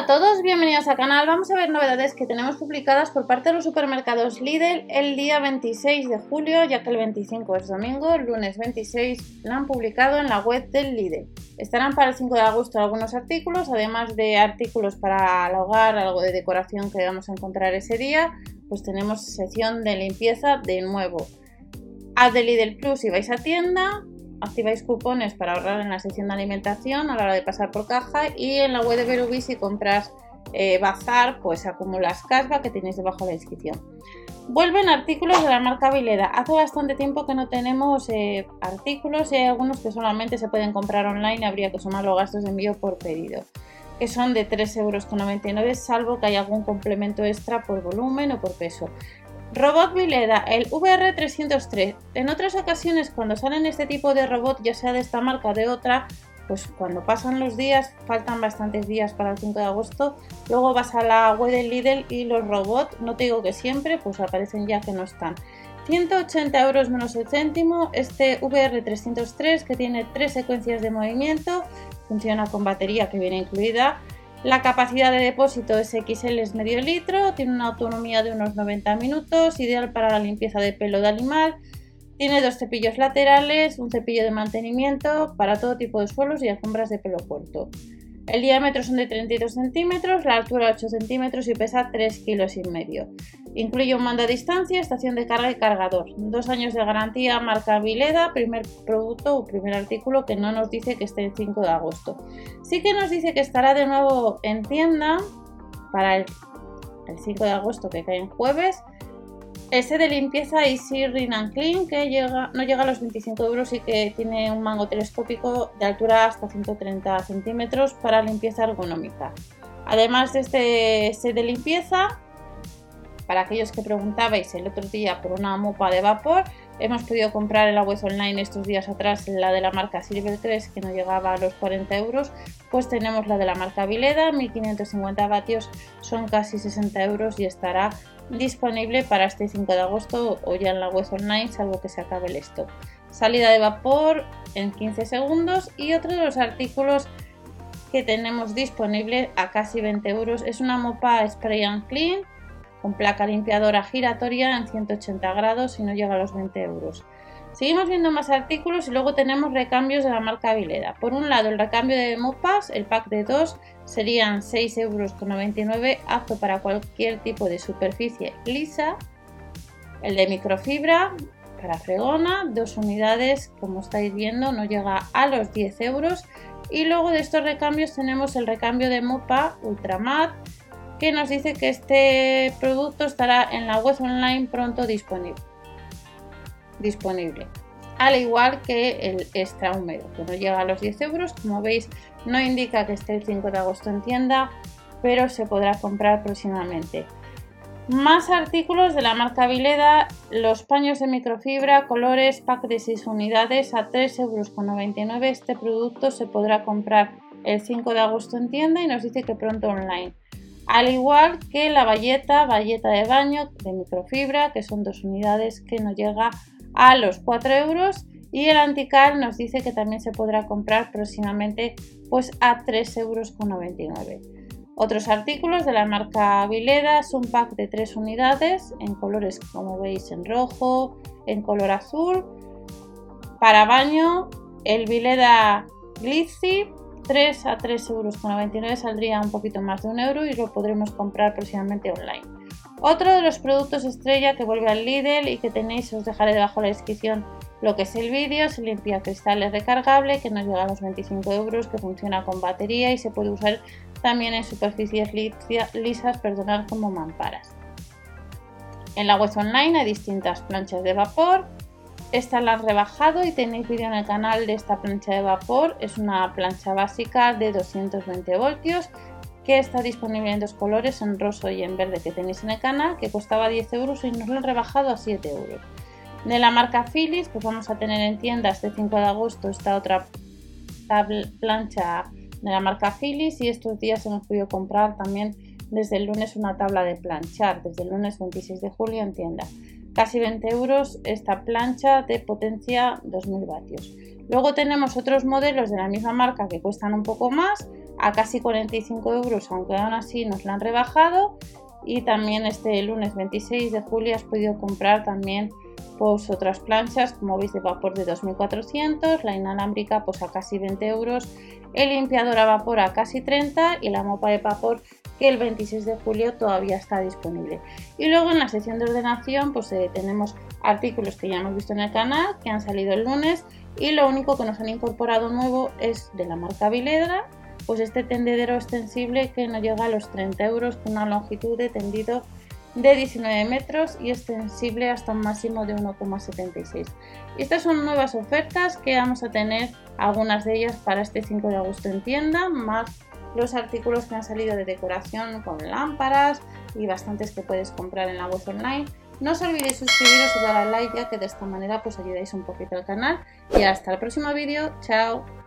A todos, bienvenidos al canal. Vamos a ver novedades que tenemos publicadas por parte de los supermercados Lidl el día 26 de julio, ya que el 25 es domingo, el lunes 26 la han publicado en la web del Lidl. Estarán para el 5 de agosto algunos artículos, además de artículos para el hogar, algo de decoración que vamos a encontrar ese día, pues tenemos sección de limpieza de nuevo. Haz de Lidl Plus y vais a tienda, activáis cupones para ahorrar en la sección de alimentación a la hora de pasar por caja y en la web de Berubi si compras eh, bazar pues acumulas casva que tenéis debajo de la descripción. Vuelven artículos de la marca Vileda. Hace bastante tiempo que no tenemos eh, artículos y hay algunos que solamente se pueden comprar online. Habría que sumar los gastos de envío por pedido, que son de 3,99 euros, salvo que haya algún complemento extra por volumen o por peso. Robot Vileda, el VR303. En otras ocasiones, cuando salen este tipo de robot, ya sea de esta marca o de otra, pues cuando pasan los días, faltan bastantes días para el 5 de agosto, luego vas a la web del Lidl y los robots, no te digo que siempre, pues aparecen ya que no están. 180 euros menos el céntimo, este VR303 que tiene tres secuencias de movimiento, funciona con batería que viene incluida, la capacidad de depósito XL es medio litro, tiene una autonomía de unos 90 minutos, ideal para la limpieza de pelo de animal. Tiene dos cepillos laterales, un cepillo de mantenimiento para todo tipo de suelos y alfombras de pelo corto. El diámetro son de 32 centímetros, la altura 8 centímetros y pesa 3 kilos y medio. Incluye un mando a distancia, estación de carga y cargador. Dos años de garantía, marca Vileda, primer producto o primer artículo que no nos dice que esté el 5 de agosto. Sí que nos dice que estará de nuevo en tienda para el, el 5 de agosto que cae en jueves ese de limpieza Easy Rin and Clean que no llega a los 25 euros y que tiene un mango telescópico de altura hasta 130 centímetros para limpieza ergonómica. Además de este set de limpieza, para aquellos que preguntabais el otro día por una mopa de vapor, hemos podido comprar en la web online estos días atrás la de la marca Silver 3 que no llegaba a los 40 euros, pues tenemos la de la marca Vileda, 1550 vatios, son casi 60 euros y estará disponible para este 5 de agosto o ya en la web online, salvo que se acabe el stock. Salida de vapor en 15 segundos y otro de los artículos que tenemos disponible a casi 20 euros es una mopa Spray and Clean con placa limpiadora giratoria en 180 grados y no llega a los 20 euros. Seguimos viendo más artículos y luego tenemos recambios de la marca Vileda. Por un lado, el recambio de mopas, el pack de 2 serían 6,99 euros, apto para cualquier tipo de superficie lisa. El de microfibra para fregona, dos unidades, como estáis viendo, no llega a los 10 euros. Y luego de estos recambios tenemos el recambio de mopa Ultramat, que nos dice que este producto estará en la web online pronto disponible disponible. Al igual que el extra húmedo, que no llega a los 10 euros. Como veis, no indica que esté el 5 de agosto en tienda, pero se podrá comprar próximamente. Más artículos de la marca Vileda, los paños de microfibra, colores, pack de 6 unidades a 3,99 euros. Este producto se podrá comprar el 5 de agosto en tienda y nos dice que pronto online. Al igual que la valleta, valleta de baño de microfibra, que son dos unidades que no llega a los 4 euros y el antical nos dice que también se podrá comprar próximamente pues a 3,99 euros. Otros artículos de la marca Vileda son pack de 3 unidades en colores como veis en rojo, en color azul. Para baño el Vileda Glitzy 3 a 3,99 euros saldría un poquito más de un euro y lo podremos comprar próximamente online. Otro de los productos estrella que vuelve al Lidl y que tenéis, os dejaré debajo de la descripción lo que es el vídeo, se limpia cristales recargable que nos llega a los 25 euros, que funciona con batería y se puede usar también en superficies lisas, perdonad, como mamparas. En la web online hay distintas planchas de vapor. Esta la han rebajado y tenéis vídeo en el canal de esta plancha de vapor. Es una plancha básica de 220 voltios que está disponible en dos colores, en rosa y en verde que tenéis en el canal, que costaba 10 euros y nos lo han rebajado a 7 euros. De la marca Philips, pues vamos a tener en tiendas este 5 de agosto esta otra plancha de la marca Philips y estos días hemos podido comprar también desde el lunes una tabla de planchar, desde el lunes 26 de julio en tienda. Casi 20 euros esta plancha de potencia 2000 vatios. Luego tenemos otros modelos de la misma marca que cuestan un poco más a casi 45 euros, aunque aún así nos la han rebajado. Y también este lunes 26 de julio has podido comprar también pues otras planchas como veis de vapor de 2400, la inalámbrica pues a casi 20 euros, el limpiador a vapor a casi 30 y la mopa de vapor que el 26 de julio todavía está disponible. Y luego en la sección de ordenación pues eh, tenemos artículos que ya hemos visto en el canal, que han salido el lunes y lo único que nos han incorporado nuevo es de la marca Viledra, pues este tendedero extensible que nos llega a los 30 euros con una longitud de tendido de 19 metros y extensible hasta un máximo de 1,76. Estas son nuevas ofertas que vamos a tener algunas de ellas para este 5 de agosto en tienda, más los artículos que han salido de decoración con lámparas y bastantes que puedes comprar en la web online. No os olvidéis suscribiros y dar al like ya que de esta manera pues ayudáis un poquito al canal y hasta el próximo vídeo. Chao.